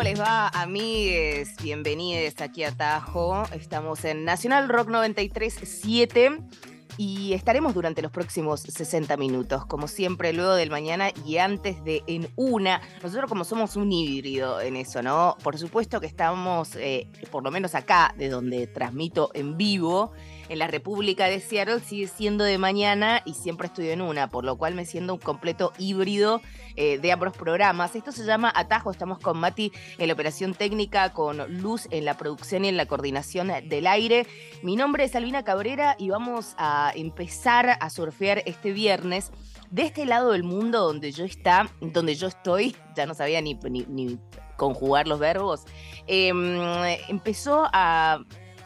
¿Cómo les va, amigues? Bienvenidos aquí a Tajo. Estamos en Nacional Rock 93.7 y estaremos durante los próximos 60 minutos, como siempre, luego del mañana y antes de En Una. Nosotros como somos un híbrido en eso, ¿no? Por supuesto que estamos, eh, por lo menos acá, de donde transmito en vivo, en la República de Seattle sigue siendo de mañana y siempre estoy en una, por lo cual me siento un completo híbrido eh, de ambos programas. Esto se llama Atajo, estamos con Mati en la operación técnica, con Luz en la producción y en la coordinación del aire. Mi nombre es Albina Cabrera y vamos a empezar a surfear este viernes de este lado del mundo donde yo está, donde yo estoy, ya no sabía ni conjugar los verbos, em, empezó a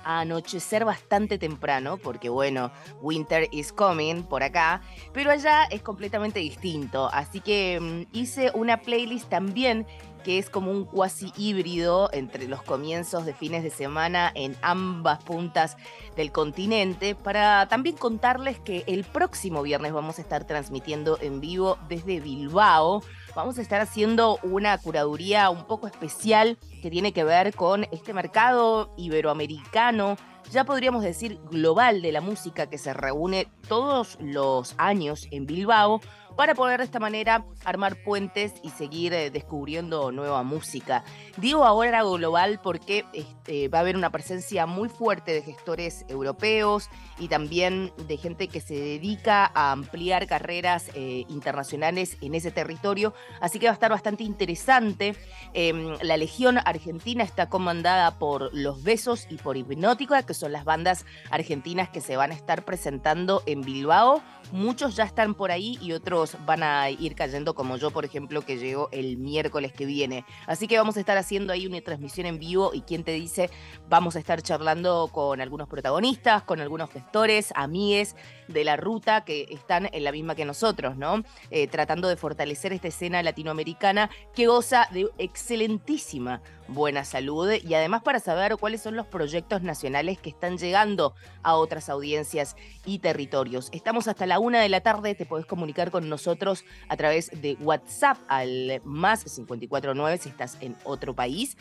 a anochecer bastante temprano, porque bueno, winter is coming por acá, pero allá es completamente distinto. Así que mm, hice una playlist también que es como un cuasi híbrido entre los comienzos de fines de semana en ambas puntas del continente, para también contarles que el próximo viernes vamos a estar transmitiendo en vivo desde Bilbao. Vamos a estar haciendo una curaduría un poco especial que tiene que ver con este mercado iberoamericano, ya podríamos decir global de la música que se reúne todos los años en Bilbao para poder de esta manera armar puentes y seguir eh, descubriendo nueva música. Digo ahora global porque este, va a haber una presencia muy fuerte de gestores europeos y también de gente que se dedica a ampliar carreras eh, internacionales en ese territorio, así que va a estar bastante interesante. Em, la Legión Argentina está comandada por Los Besos y por Hipnótica, que son las bandas argentinas que se van a estar presentando en Bilbao. Muchos ya están por ahí y otros van a ir cayendo, como yo, por ejemplo, que llego el miércoles que viene. Así que vamos a estar haciendo ahí una transmisión en vivo y quien te dice, vamos a estar charlando con algunos protagonistas, con algunos gestores, amigues de la ruta que están en la misma que nosotros, ¿no? Eh, tratando de fortalecer esta escena latinoamericana que goza de excelentísima buena salud y además para saber cuáles son los proyectos nacionales que están llegando a otras audiencias y territorios. Estamos hasta la una de la tarde, te podés comunicar con nosotros a través de WhatsApp al más 549 si estás en otro país.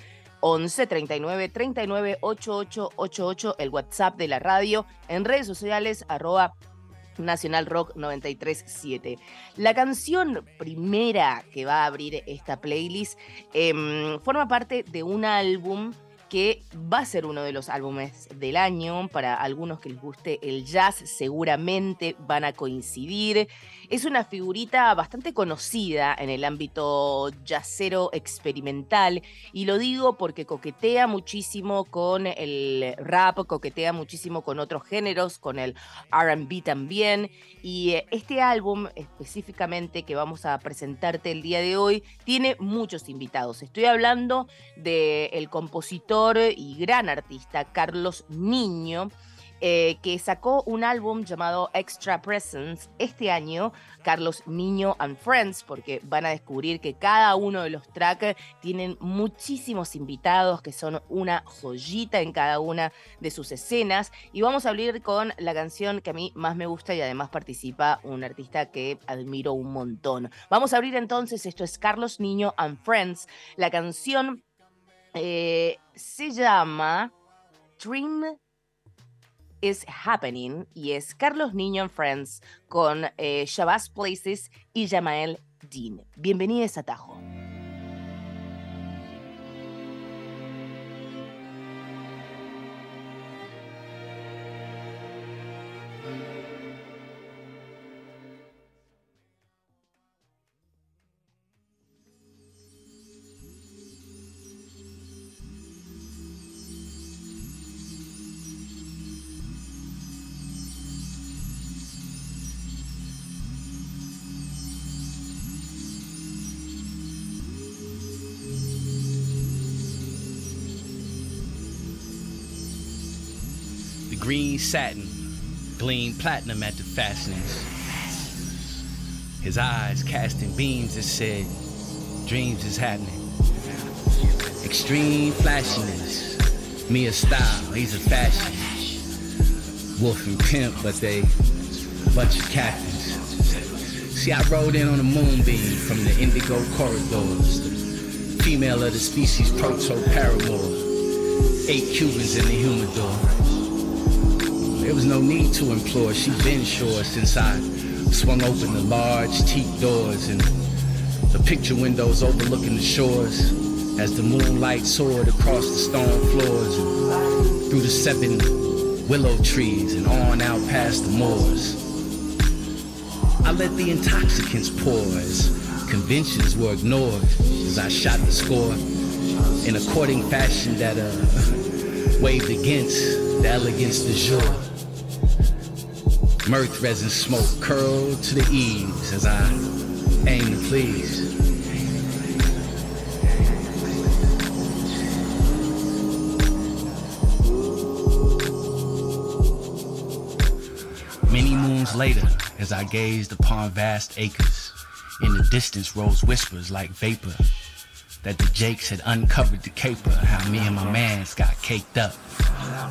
11 39 39 88 88, el WhatsApp de la radio, en redes sociales, arroba Nacional Rock 937. La canción primera que va a abrir esta playlist em, forma parte de un álbum que va a ser uno de los álbumes del año. Para algunos que les guste el jazz, seguramente van a coincidir. Es una figurita bastante conocida en el ámbito jazzero experimental y lo digo porque coquetea muchísimo con el rap, coquetea muchísimo con otros géneros, con el RB también. Y eh, este álbum específicamente que vamos a presentarte el día de hoy tiene muchos invitados. Estoy hablando del compositor y gran artista Carlos Niño. eh, que sacó un álbum llamado Extra Presence este año, Carlos Niño and Friends, porque van a descubrir que cada uno de los tracks tienen muchísimos invitados que son una joyita en cada una de sus escenas. Y vamos a abrir con la canción que a mí más me gusta y además participa un artista que admiro un montón. Vamos a abrir entonces, esto es Carlos Niño and Friends. La canción eh, se llama Dream is Happening y es Carlos Niño and Friends con eh, Shabazz Places y Jamael Dean. Bienvenidos a Tajo. Green satin gleamed platinum at the fastenings. His eyes casting beams that said, Dreams is happening. Extreme flashiness. Me a style, he's a fashion. Wolf and pimp, but they bunch of captains. See, I rode in on a moonbeam from the indigo corridors. The female of the species proto paramour. Eight Cubans in the humidor. There was no need to implore, she been sure since I swung open the large teak doors and the picture windows overlooking the shores as the moonlight soared across the stone floors and through the seven willow trees and on out past the moors. I let the intoxicants pour as conventions were ignored as I shot the score in a courting fashion that uh, waved against the elegance du jour. Mirth resin smoke curled to the eaves as I aim to please. Many moons later, as I gazed upon vast acres, in the distance rose whispers like vapor that the Jakes had uncovered the caper, how me and my mans got caked up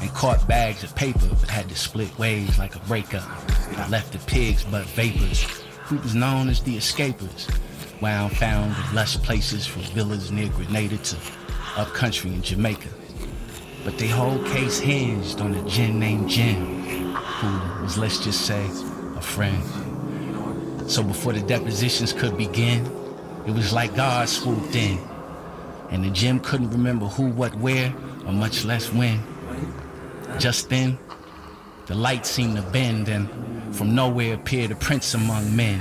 and caught bags of paper but had to split ways like a breakup. I left the pigs but vapors, who was known as the escapers, wound found in lush places from villas near Grenada to upcountry in Jamaica. But the whole case hinged on a gin named Jim, who was, let's just say, a friend. So before the depositions could begin, it was like God swooped in. And the Jim couldn't remember who, what, where, or much less when. Just then, the light seemed to bend, and from nowhere appeared a prince among men.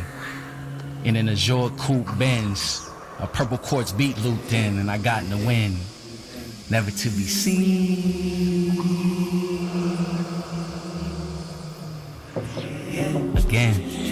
In an azure coupe Benz, a purple quartz beat looped in, and I got in the wind. Never to be seen again.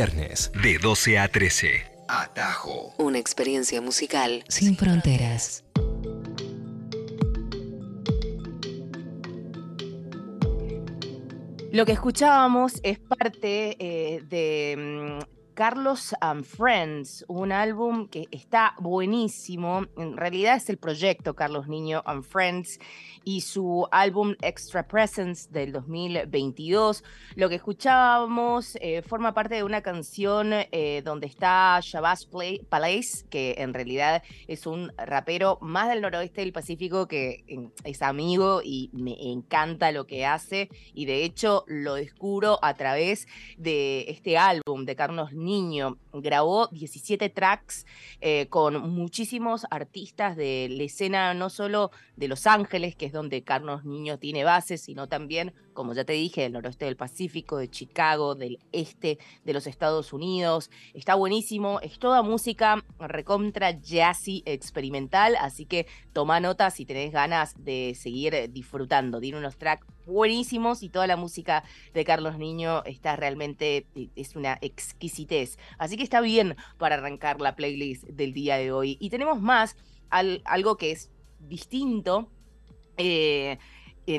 Viernes de 12 a 13. Atajo. Una experiencia musical sin fronteras. Lo que escuchábamos es parte eh, de mm, Carlos and Friends, un álbum que está buenísimo. En realidad es el proyecto Carlos Niño and Friends y su álbum Extra Presence del 2022. Lo que escuchábamos eh, forma parte de una canción eh, donde está Shabazz Palace, que en realidad es un rapero más del noroeste del Pacífico que es amigo y me encanta lo que hace y de hecho lo descubro a través de este álbum de Carlos Niño. Grabó 17 tracks eh, con muchísimos artistas de la escena no solo de Los Ángeles, que es donde Carlos Niño tiene bases, sino también como ya te dije, del noroeste del Pacífico, de Chicago, del este de los Estados Unidos. Está buenísimo, es toda música recontra jazzy experimental, así que toma nota si tenés ganas de seguir disfrutando. Tiene unos tracks buenísimos y toda la música de Carlos Niño está realmente, eh, es una exquisitez. Así que está bien para arrancar la playlist del día de hoy. Y tenemos más, algo que es distinto. Eh,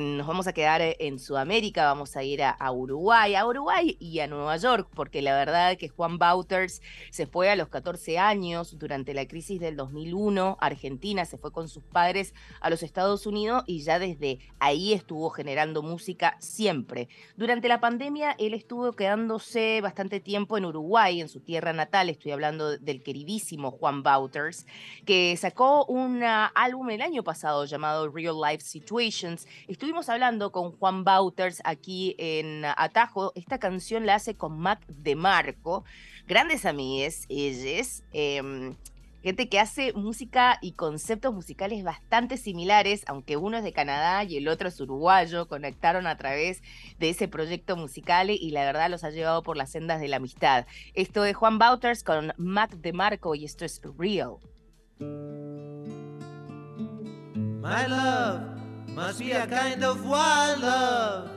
nos vamos a quedar eh, en Sudamérica, vamos a ir a, Uruguay, a Uruguay y a Nueva York, porque la verdad que Juan Bauters se fue a los 14 años durante la crisis del 2001, Argentina se fue con sus padres a los Estados Unidos y ya desde ahí estuvo generando música siempre. Durante la pandemia él estuvo quedándose bastante tiempo en Uruguay, en su tierra natal, estoy hablando del queridísimo Juan Bauters, que sacó un álbum el año pasado llamado Real Life Situations Estuvimos hablando con Juan Bauters aquí en Atajo. Esta canción la hace con Mac de Marco. Grandes amigues, ellos. Em, gente que hace música y conceptos musicales bastante similares, aunque uno es de Canadá y el otro es uruguayo, conectaron a través de ese proyecto musical y la verdad los ha llevado por las sendas de la amistad. Esto es Juan Bauters con Mac de Marco y esto es Real. My love. Must be a kind of wild love.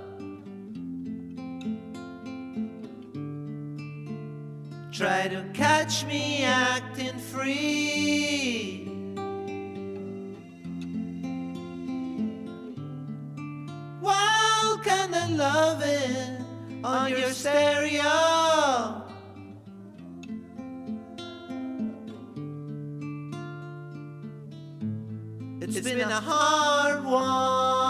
Try to catch me acting free. Wild kind of loving on your stereo. It's been a hard one.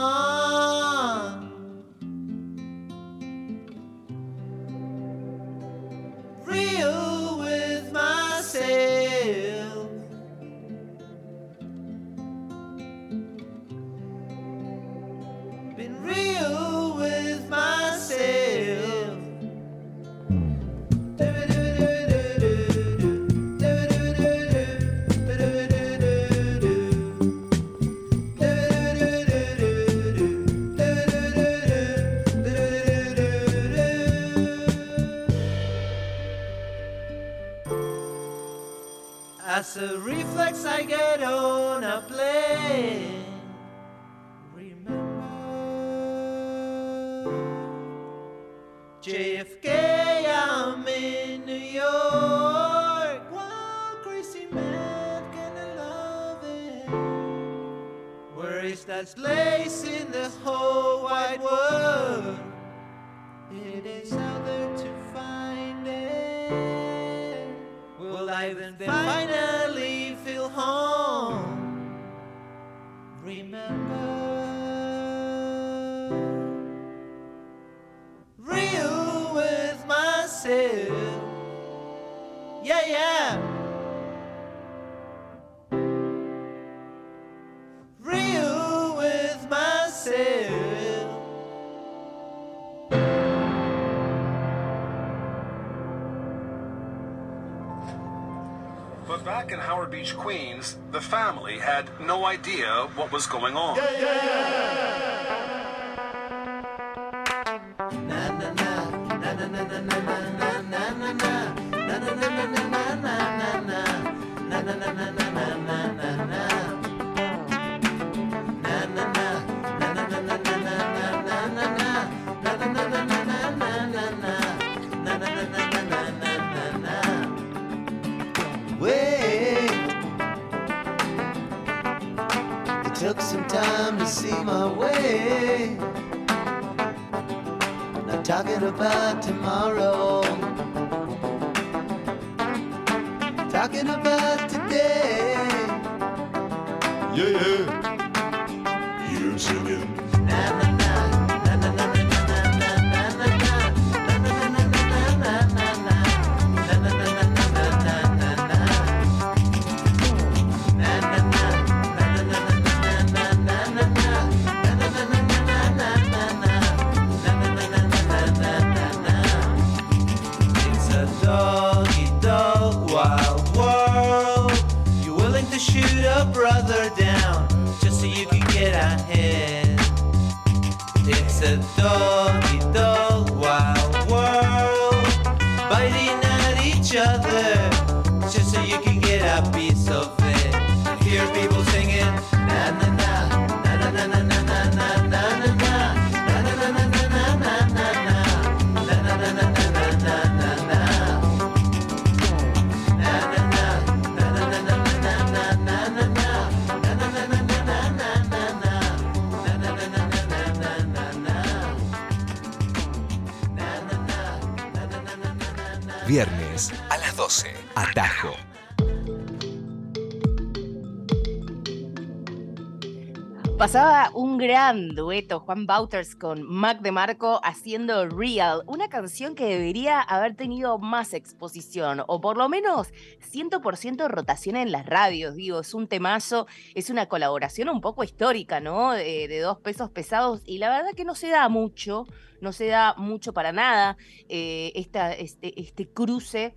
But back in Howard Beach, Queens, the family had no idea what was going on. way. Time to see my way. Not talking about tomorrow. Talking about today. Yeah, yeah. 12. Atajo. Pasaba un gran dueto, Juan Bauters con Mac DeMarco haciendo Real, una canción que debería haber tenido más exposición, o por lo menos 100% rotación en las radios, digo, es un temazo, es una colaboración un poco histórica, ¿no? De, de dos pesos pesados, y la verdad que no se da mucho, no se da mucho para nada eh, esta, este, este cruce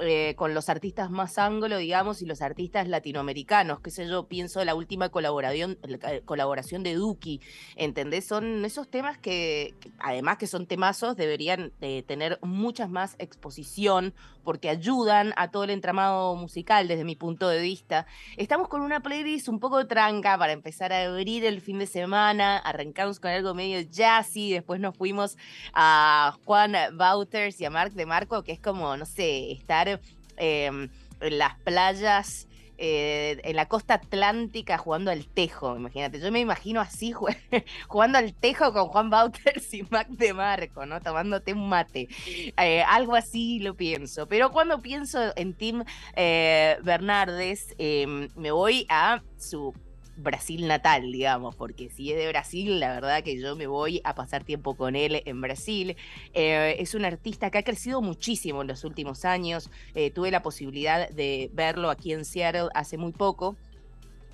eh, con los artistas más anglo, digamos, y los artistas latinoamericanos, qué sé yo, pienso la última colaboración, la colaboración de Duki, ¿entendés? Son esos temas que, que además que son temazos, deberían eh, tener muchas más exposición porque ayudan a todo el entramado musical desde mi punto de vista. Estamos con una playlist un poco tranca para empezar a abrir el fin de semana, arrancamos con algo medio jazzy, después nos fuimos a Juan Bauters y a Marc de Marco, que es como, no sé, estar eh, en las playas eh, en la costa atlántica jugando al tejo, imagínate. Yo me imagino así jugando al tejo con Juan Bauters y Mac de Marco, ¿no? Tomándote un mate. Eh, algo así lo pienso. Pero cuando pienso en Tim eh, Bernardes, em, me voy a su Brasil natal, digamos, porque si es de Brasil, la verdad que yo me voy a pasar tiempo con él en Brasil. Eh, es un artista que ha crecido muchísimo en los últimos años. Eh, tuve la posibilidad de verlo aquí en Seattle hace muy poco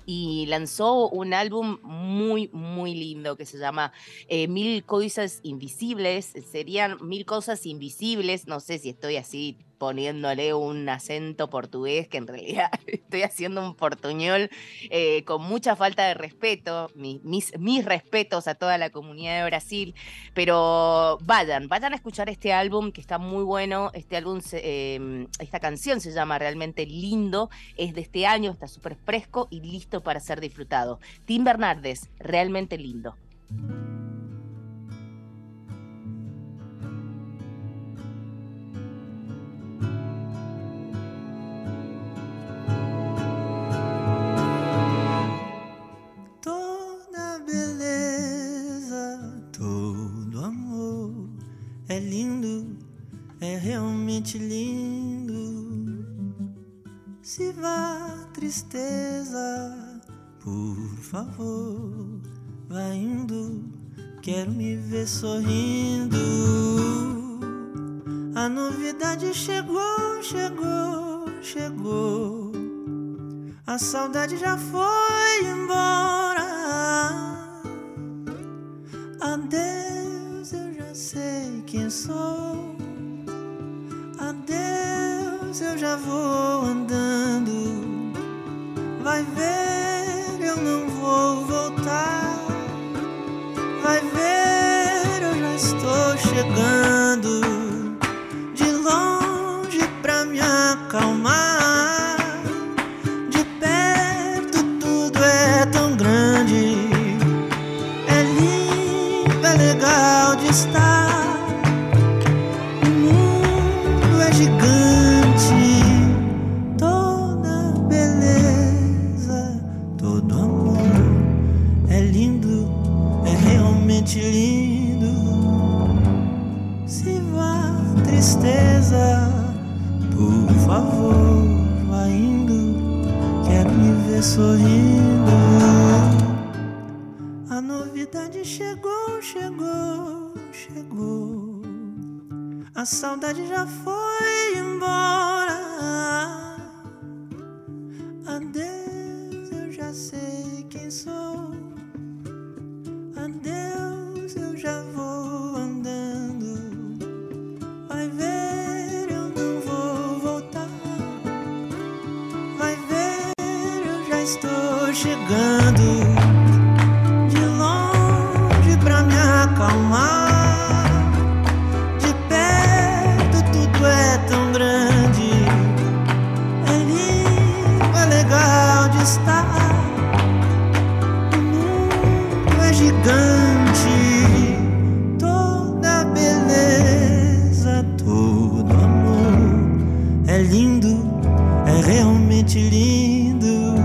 y lanzó un álbum muy, muy lindo que se llama eh, Mil Cosas Invisibles. Serían Mil Cosas Invisibles. No sé si estoy así poniéndole un acento portugués, que en realidad estoy haciendo un portuñol eh, con mucha falta de respeto, mi- mis, mis respetos a toda la comunidad de Brasil, pero vayan, vayan a escuchar este álbum que está muy bueno, este álbum, eh, esta canción se llama realmente Lindo, es de este año, está súper fresco y listo para ser disfrutado. Tim Bernardes, realmente lindo. É lindo, é realmente lindo. Se vá tristeza, por favor, vá indo, quero me ver sorrindo. A novidade chegou, chegou, chegou. A saudade já foi embora. Adeus, quem sou. Adeus, eu já vou andando. Vai ver, eu não vou voltar. Vai ver, eu já estou chegando. Saudade já foi lindo, é realmente lindo.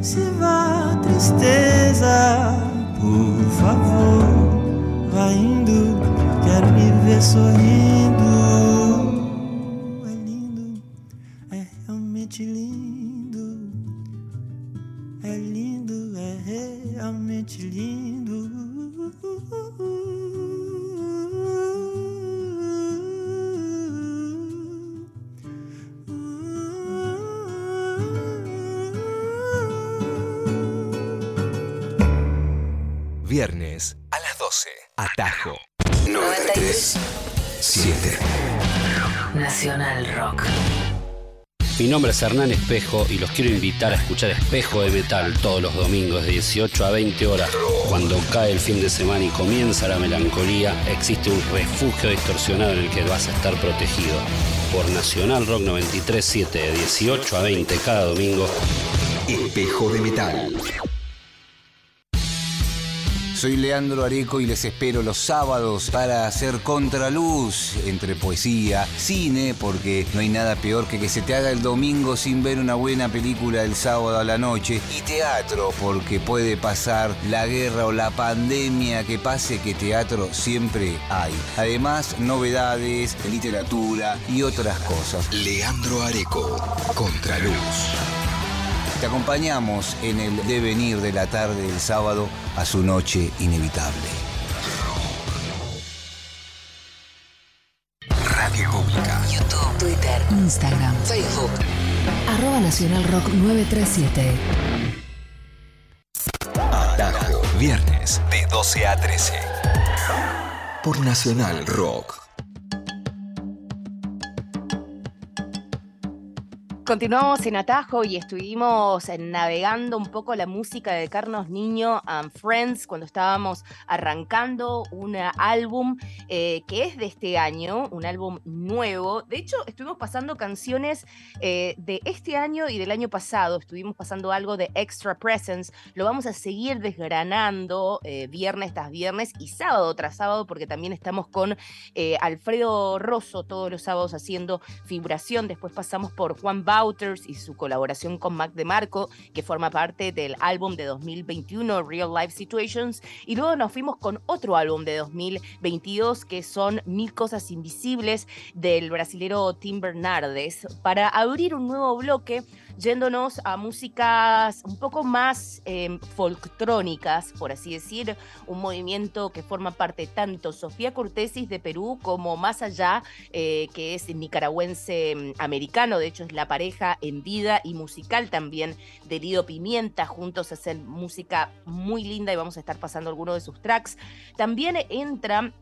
Se vá, tristeza, por favor, vá indo, quero me ver sorrindo. Atajo. 93. 7. Nacional Rock. Mi nombre es Hernán Espejo y los quiero invitar a escuchar Espejo de Metal todos los domingos de 18 a 20 horas. Cuando cae el fin de semana y comienza la melancolía, existe un refugio distorsionado en el que vas a estar protegido. Por Nacional Rock 93.7 de 18 a 20 cada domingo. Espejo de metal. Soy Leandro Areco y les espero los sábados para hacer contraluz entre poesía, cine, porque no hay nada peor que que se te haga el domingo sin ver una buena película el sábado a la noche, y teatro, porque puede pasar la guerra o la pandemia que pase que teatro siempre hay. Además, novedades, literatura y otras cosas. Leandro Areco, Contraluz. Te acompañamos en el devenir de la tarde del sábado a su noche inevitable. Radio Pública. YouTube, Twitter, Instagram, Facebook. Arroba Nacional Rock 937. Atajo. Viernes de 12 a 13. Por Nacional Rock. Continuamos en Atajo y estuvimos eh, navegando un poco la música de Carlos Niño and Friends cuando estábamos arrancando un álbum eh, que es de este año, un álbum nuevo. De hecho, estuvimos pasando canciones eh, de este año y del año pasado. Estuvimos pasando algo de Extra Presence. Lo vamos a seguir desgranando viernes tras viernes y sábado tras sábado porque también estamos con Alfredo Rosso todos los sábados haciendo figuración. Después pasamos por Juan Y su colaboración con Mac DeMarco, que forma parte del álbum de 2021, Real Life Situations. Y luego nos fuimos con otro álbum de 2022, que son Mil Cosas Invisibles, del brasilero Tim Bernardes, para abrir un nuevo bloque yéndonos a músicas un poco más eh, folktrónicas, por así decir, un movimiento que forma parte tanto Sofía Cortesis de Perú como más allá, eh, que es nicaragüense mm, americano, de hecho es la pareja en vida y musical también de Lido Pimienta, juntos hacen música muy linda y vamos a estar pasando algunos de sus tracks. También entra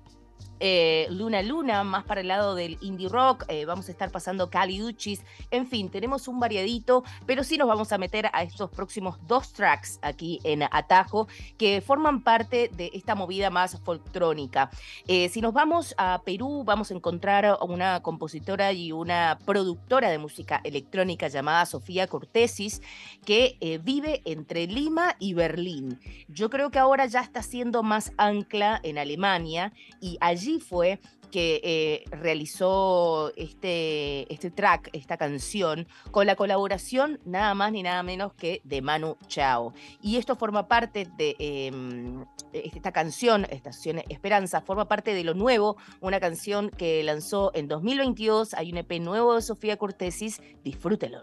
eh, Luna Luna, más para el lado del indie rock, eh, vamos a estar pasando Cali Uchis, en fin, tenemos un variadito, pero sí nos vamos a meter a estos próximos dos tracks aquí en Atajo, que forman parte de esta movida más folktrónica. Eh, si nos vamos a Perú, vamos a encontrar una compositora y una productora de música electrónica llamada Sofía Cortesis, que vive entre Lima y Berlín. Yo creo que ahora ya está siendo más ancla en Alemania y allí fue que eh, realizó este, este track, esta canción, con la colaboración nada más ni nada menos que de Manu Chao. Y esto forma parte de em, esta canción, Estación Esperanza, forma parte de lo nuevo, una canción que lanzó en 2022. Hay un EP nuevo de Sofía Cortesis, disfrútelo.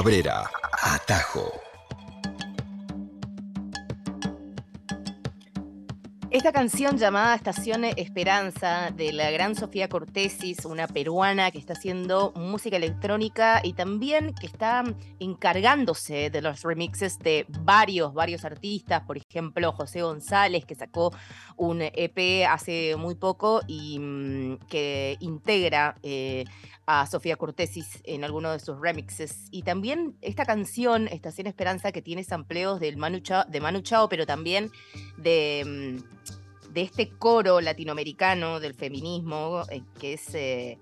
Cabrera, Atajo. Esta canción llamada Estación Esperanza de la gran Sofía Cortesis, una peruana que está haciendo música electrónica y también que está encargándose de los remixes de varios, varios artistas, por ejemplo José González que sacó un EP hace muy poco y mm, que integra eh, a Sofía Cortesis en alguno de sus remixes. Y también esta canción, Estación Esperanza, que tiene sampleos del Manu Chao, de Manu Chao, pero también de, mm, de este coro latinoamericano del feminismo, eh, que es eh,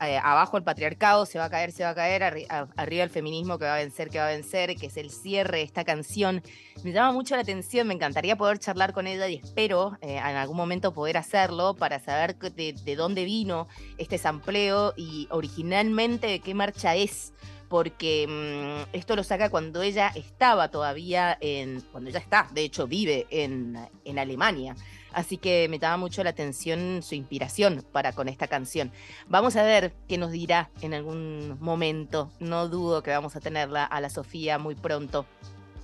eh, abajo el patriarcado, se va a caer, se va a caer, arri- arriba el feminismo que va a vencer, que va a vencer, que es el cierre de esta canción. Me llama mucho la atención, me encantaría poder charlar con ella y espero eh, en algún momento poder hacerlo para saber de dónde vino este sampleo y originalmente de qué marcha es. Porque mm, esto lo saca cuando ella estaba todavía en. Cuando ella está, de hecho, vive en, en Alemania. Así que me llama mucho la atención su inspiración para con esta canción. Vamos a ver qué nos dirá en algún momento. No dudo que vamos a tenerla a la Sofía muy pronto.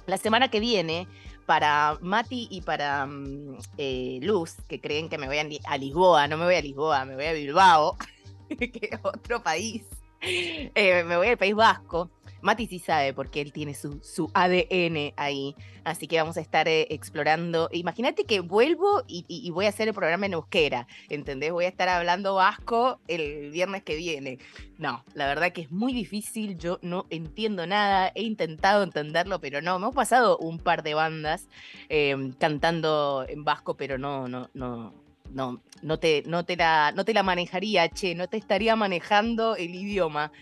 La semana que viene, para Mati y para mm, eh, Luz, que creen que me voy a, Li- a Lisboa, no me voy a Lisboa, me voy a Bilbao, que es otro país. Eh, me voy al País Vasco. Mati sí sabe porque él tiene su, su ADN ahí. Así que vamos a estar eh, explorando. Imagínate que vuelvo y, voy a hacer el programa en euskera. ¿Entendés? Voy a estar hablando vasco el viernes que viene. No, la verdad que es muy difícil. Yo no entiendo nada. He intentado entenderlo, pero no. Me hemos pasado un par de bandas eh, cantando en vasco, pero no, no, no. No, no te, no, te la, no te la manejaría, che, no te estaría manejando el idioma.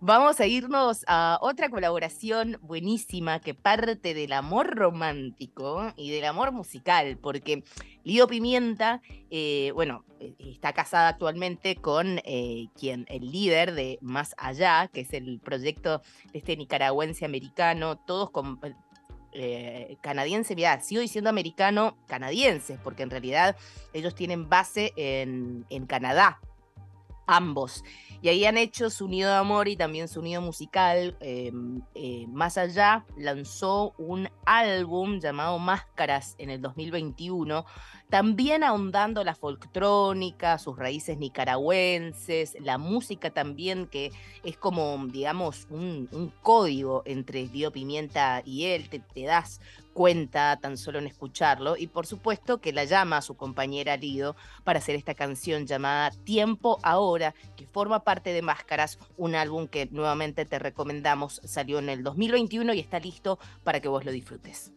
Vamos a irnos a otra colaboración buenísima que parte del amor romántico y del amor musical, porque Lido Pimienta, eh, bueno, eh, está casada actualmente con eh, quien, el líder de Más Allá, que es el proyecto de este nicaragüense americano, todos con, eh, canadiense, mira, sigo diciendo americano canadiense, porque en realidad ellos tienen base en, en Canadá, ambos. Y ahí han hecho su nido de amor y también su nido musical. eh, eh, más allá, lanzó un álbum llamado Máscaras en el 2021, también ahondando la folctrónica, sus raíces nicaragüenses, la música también, que es como, digamos, un, código entre Lío Pimienta y él, te das cuenta tan solo en escucharlo, y por supuesto que la llama a su compañera Lido para hacer esta canción llamada Tiempo Ahora, que forma parte de Máscaras, un álbum que nuevamente te recomendamos, salió en el 2021 y está listo para que vos lo disfrutes.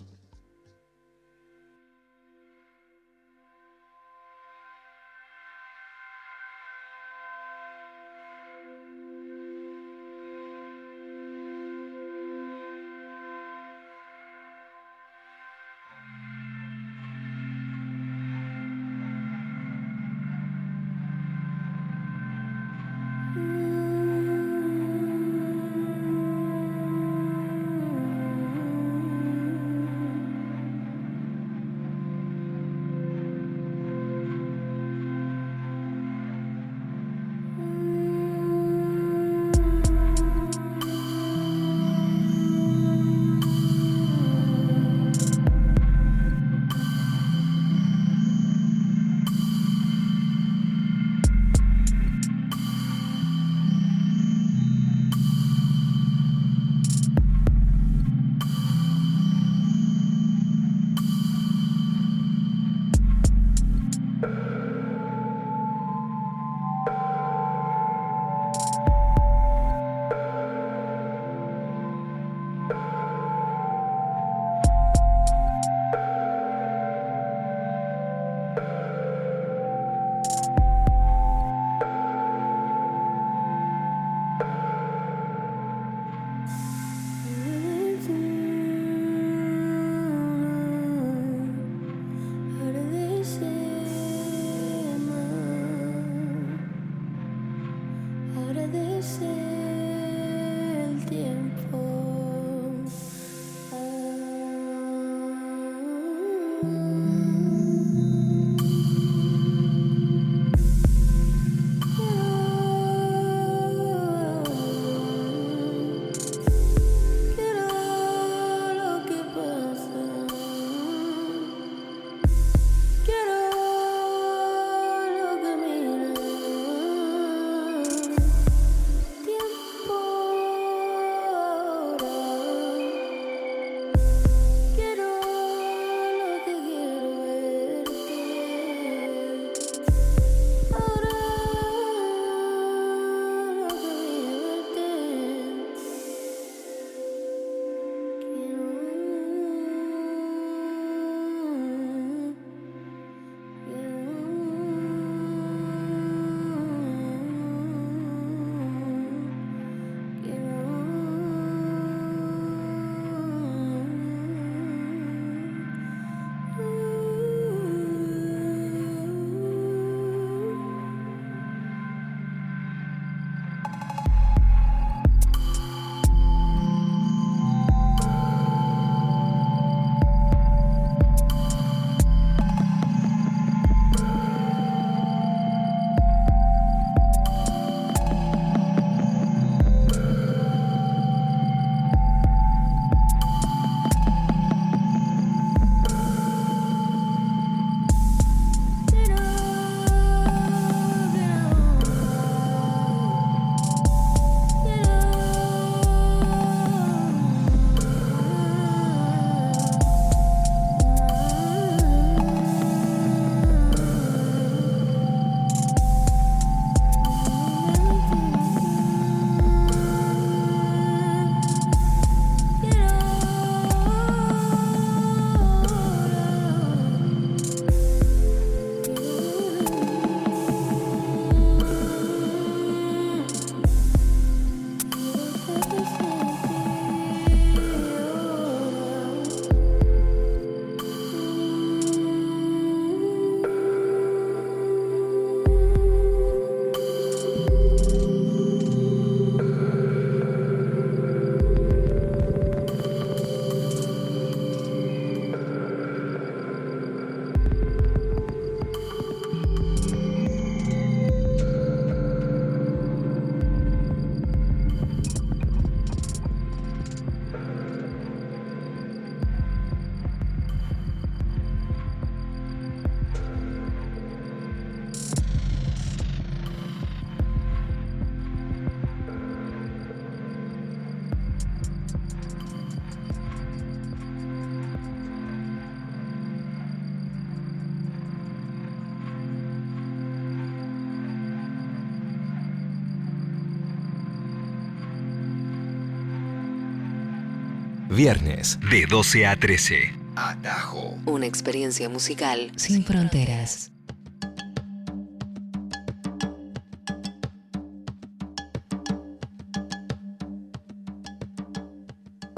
Viernes de 12 a 13. Atajo. Una experiencia musical sin fronteras.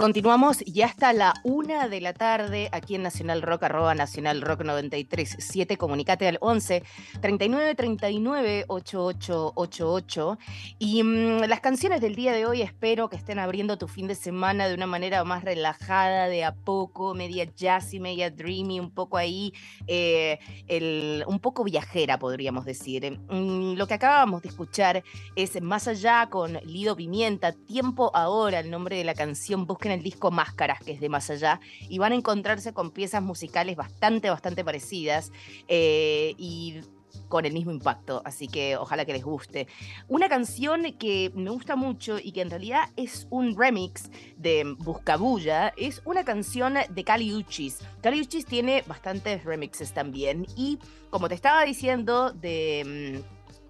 Continuamos y hasta la una de la tarde aquí en Nacional Rock, arroba Nacional Rock 937. Comunicate al 11 39 39 8888. Y mm, las canciones del día de hoy espero que estén abriendo tu fin de semana de una manera más relajada, de a poco, media jazzy, media dreamy, un poco ahí, eh, el, un poco viajera, podríamos decir. Mm, lo que acabamos de escuchar es Más allá con Lido Pimienta, Tiempo Ahora, el nombre de la canción. Busquen el disco Máscaras, que es de Más Allá, y van a encontrarse con piezas musicales bastante, bastante parecidas eh, y con el mismo impacto, así que ojalá que les guste. Una canción que me gusta mucho y que en realidad es un remix de Buscabulla, es una canción de Cali Uchis. Cali Uchis tiene bastantes remixes también y como te estaba diciendo de...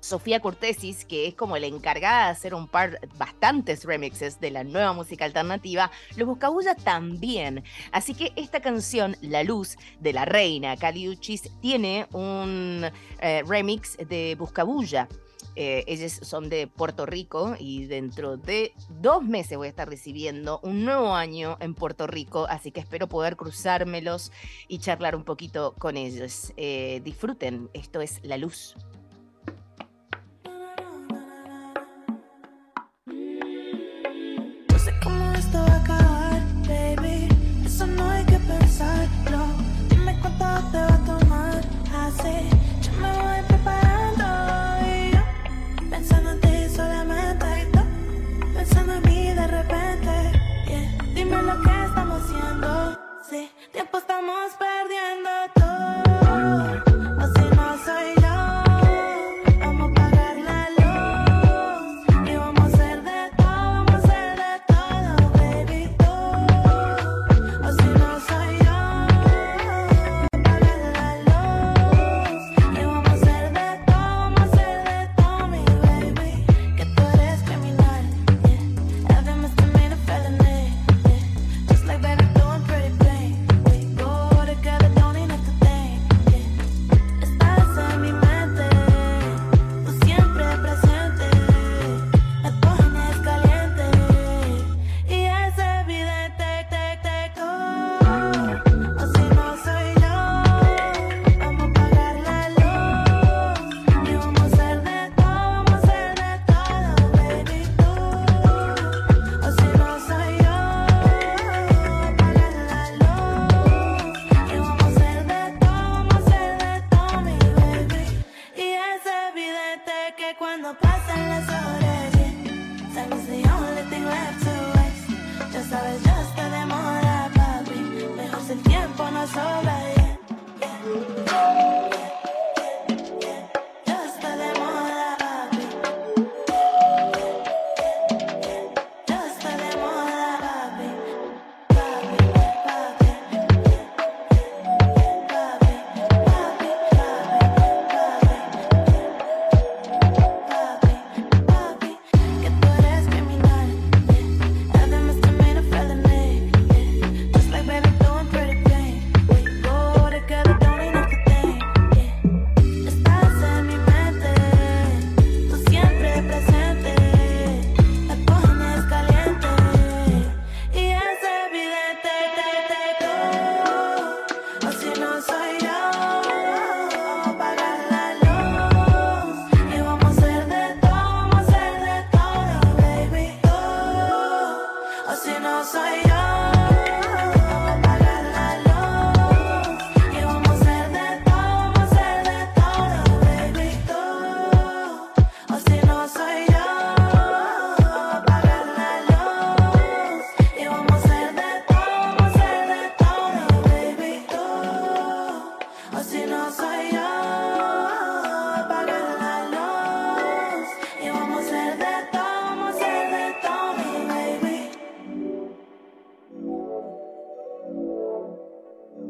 Sofía Cortesis, que es como la encargada de hacer un par, bastantes remixes de la nueva música alternativa, los Buscabulla también. Así que esta canción, La Luz, de la reina Cali Uchis, tiene un eh, remix de Buscabulla. Eh, ellos son de Puerto Rico y dentro de dos meses voy a estar recibiendo un nuevo año en Puerto Rico, así que espero poder cruzármelos y charlar un poquito con ellos. Eh, disfruten, esto es La Luz. Estamos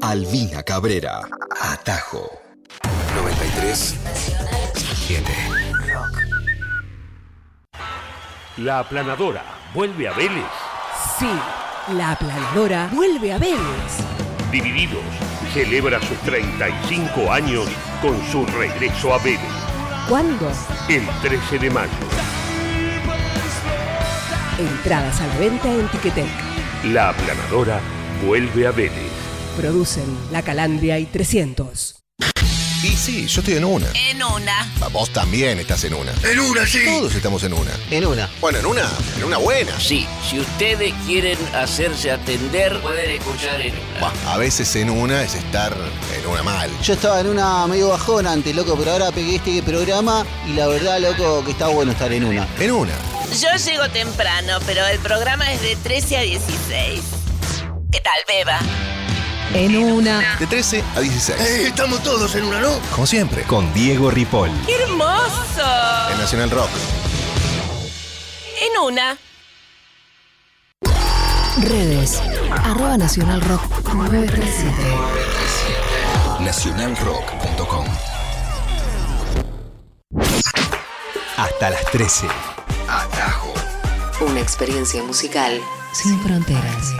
Alvina Cabrera. Atajo. 93 7. La aplanadora vuelve a Vélez. Sí, La aplanadora vuelve a Vélez. Divididos celebra sus 35 años con su regreso a Vélez. ¿Cuándo? El 13 de mayo. Entradas a la venta en Ticketek. La aplanadora vuelve a Vélez. Producen La Calandria y 300. Y sí, yo estoy en una. En una. Ah, Vos también estás en una. En una, sí. Todos estamos en una. En una. Bueno, en una, en una buena. Sí, si ustedes quieren hacerse atender, pueden escuchar en una. Bah, a veces en una es estar en una mal. Yo estaba en una medio bajón antes, loco, pero ahora pegué este programa y la verdad, loco, que está bueno estar en una. En una. Yo llego temprano, pero el programa es de 13 a 16. ¿Qué tal, Beba? En una. De 13 a 16. Eh, estamos todos en una, ¿no? Como siempre. Con Diego Ripoll. ¡Qué hermoso! En Nacional Rock. En una. Redes. Arroba Nacional Rock 937. Nacionalrock.com. Hasta las 13. Atajo. Una experiencia musical sin fronteras.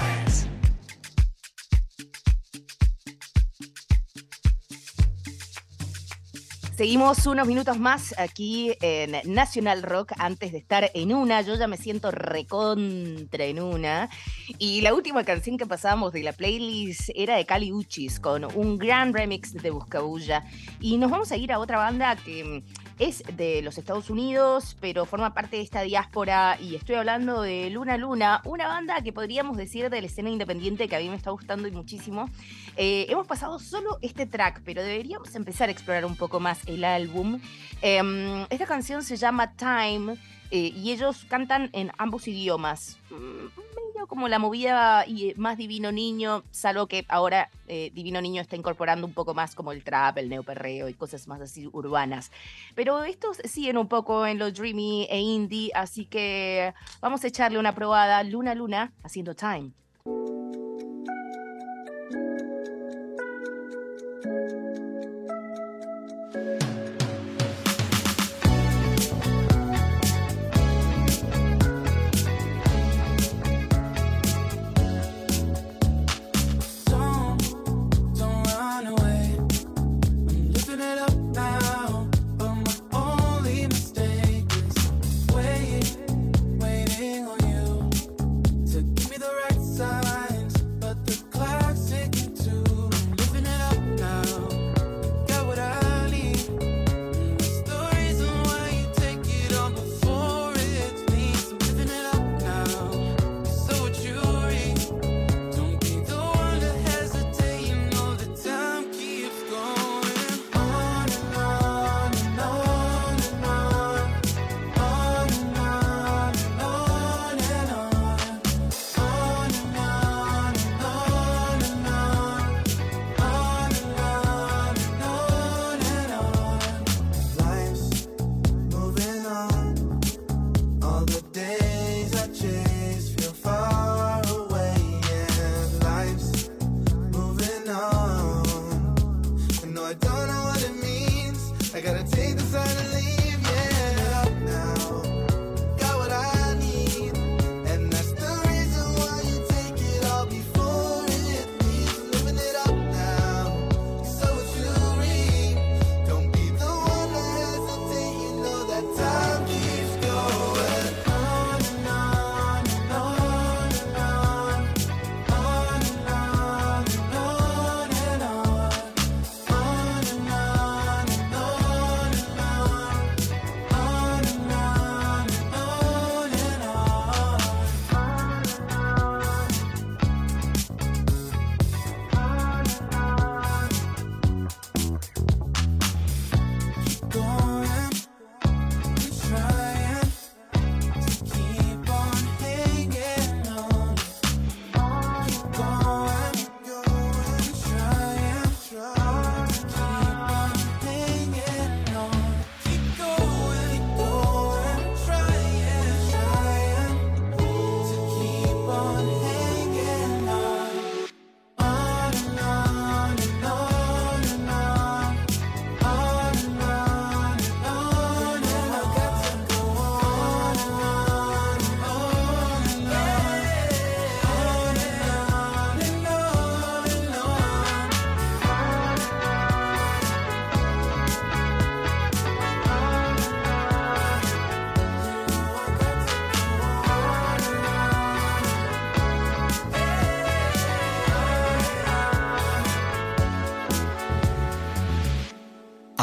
Seguimos unos minutos más aquí en National Rock antes de estar en una. Yo ya me siento recontra en una. Y la última canción que pasábamos de la playlist era de Cali Uchis con un gran remix de Buscabulla. Y nos vamos a ir a otra banda que es de los Estados Unidos, pero forma parte de esta diáspora. Y estoy hablando de Luna Luna, una banda que podríamos decir de la escena independiente que a mí me está gustando muchísimo. Eh, hemos pasado solo este track, pero deberíamos empezar a explorar un poco más el álbum. Em, esta canción se llama Time eh, y ellos cantan en ambos idiomas. Mm, medio como la movida y más Divino Niño, salvo que ahora eh, Divino Niño está incorporando un poco más como el trap, el neoperreo y cosas más así urbanas. Pero estos siguen un poco en lo dreamy e indie, así que vamos a echarle una probada. Luna Luna haciendo Time.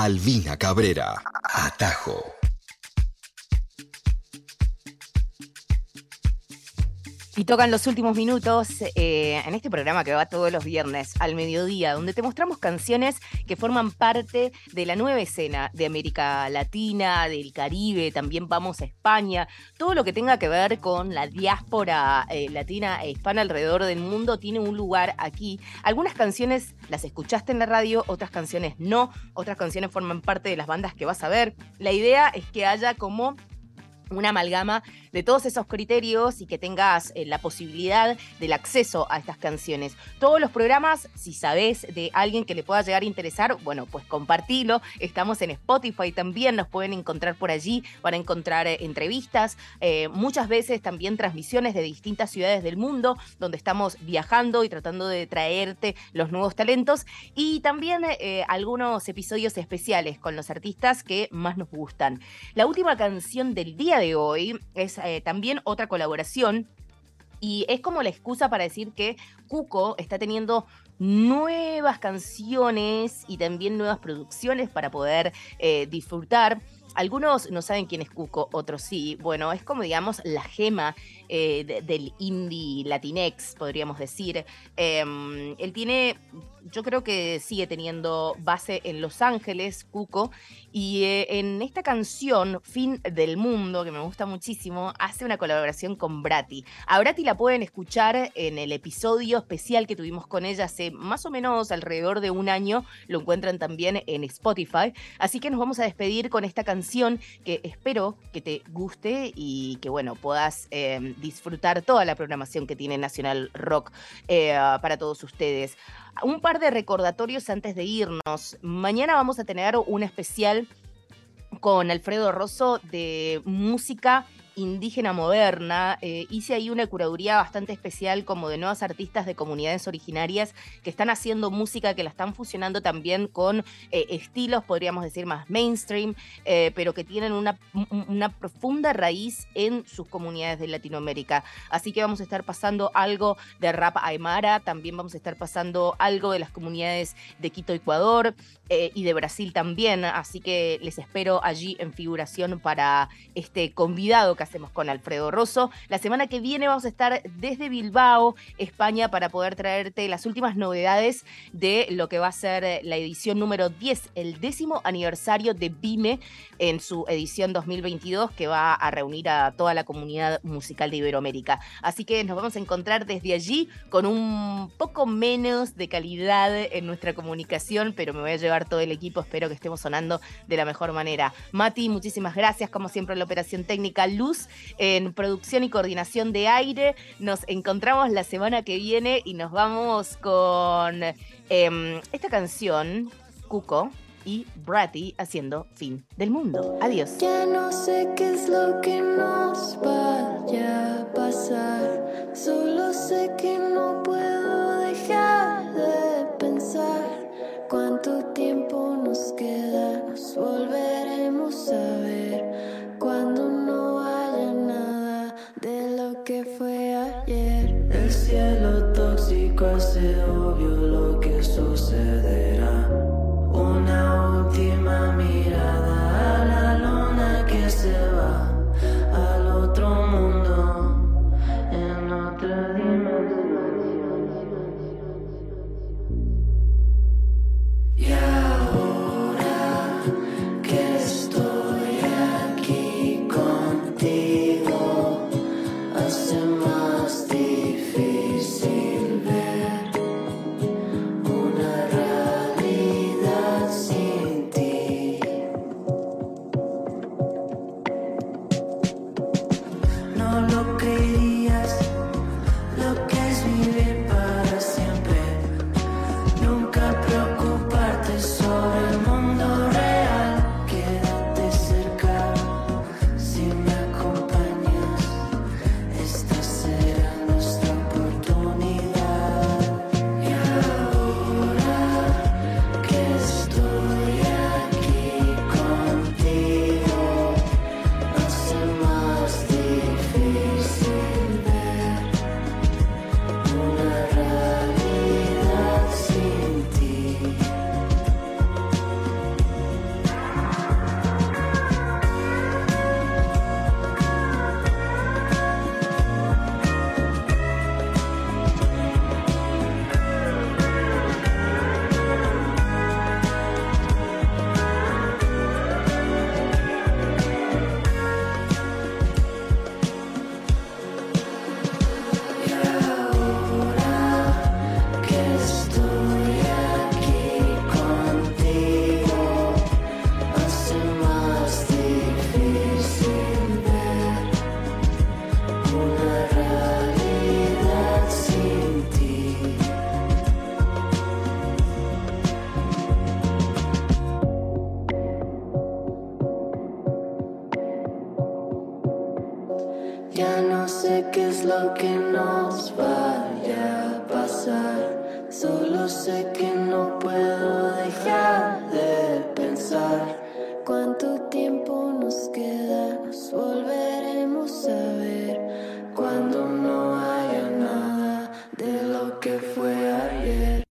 Albina Cabrera. Atajo. Tocan los últimos minutos eh, en este programa que va todos los viernes al mediodía, donde te mostramos canciones que forman parte de la nueva escena de América Latina, del Caribe, también vamos a España, todo lo que tenga que ver con la diáspora eh, latina e hispana alrededor del mundo tiene un lugar aquí. Algunas canciones las escuchaste en la radio, otras canciones no, otras canciones forman parte de las bandas que vas a ver. La idea es que haya como una amalgama de todos esos criterios y que tengas eh, la posibilidad del acceso a estas canciones. Todos los programas, si sabes de alguien que le pueda llegar a interesar, bueno, pues compartilo. Estamos en Spotify también, nos pueden encontrar por allí, van a encontrar eh, entrevistas, eh, muchas veces también transmisiones de distintas ciudades del mundo, donde estamos viajando y tratando de traerte los nuevos talentos y también algunos episodios especiales con los artistas que más nos gustan. La última canción del día de hoy es eh, también otra colaboración y es como la excusa para decir que Cuco está teniendo nuevas canciones y también nuevas producciones para poder eh, disfrutar. Algunos no saben quién es Cuco, otros sí. Bueno, es como digamos la gema eh, de- del indie latinex, podríamos decir. Em, él tiene, yo creo que sigue teniendo base en Los Ángeles, Cuco, y eh, en esta canción, Fin del Mundo, que me gusta muchísimo, hace una colaboración con Brati. A Brati la pueden escuchar en el episodio especial que tuvimos con ella hace más o menos alrededor de un año. Lo encuentran también en Spotify. Así que nos vamos a despedir con esta canción que espero que te guste y que, bueno, puedas eh, disfrutar toda la programación que tiene Nacional Rock eh, para todos ustedes. Un par de recordatorios antes de irnos. Mañana vamos a tener un especial con Alfredo Rosso de música indígena moderna. Eh, hice ahí una curaduría bastante especial como de nuevas artistas de comunidades originarias que están haciendo música, que la están fusionando también con eh, estilos, podríamos decir, más mainstream, eh, pero que tienen una, un- una profunda raíz en sus comunidades de Latinoamérica. Así que vamos a estar pasando algo de rap aymara, también vamos a estar pasando algo de las comunidades de Quito, Ecuador eh, y de Brasil también. Así que les espero allí en figuración para este convidado que hacemos con Alfredo Rosso. La semana que viene vamos a estar desde Bilbao, España, para poder traerte las últimas novedades de lo que va a ser eh, la edición número 10, el décimo aniversario de Vime en su edición 2022, que va a reunir a toda la comunidad musical de Iberoamérica. Así que nos vamos a encontrar desde allí con un poco menos de calidad en nuestra comunicación, pero me voy a llevar todo el equipo. Espero que estemos sonando de la mejor manera. Mati, muchísimas gracias, como siempre, la operación técnica Luz, en producción y coordinación de aire. Nos encontramos la semana que viene y nos vamos con em, esta canción, Cuco y Bratty haciendo fin del mundo. Adiós. Ya no sé qué es lo que nos vaya a pasar. Solo sé que no puedo dejar de pensar cuánto tiempo nos queda. Nos volveremos a ver cuando que fue ayer. El cielo tóxico hace obvio lo que sucederá.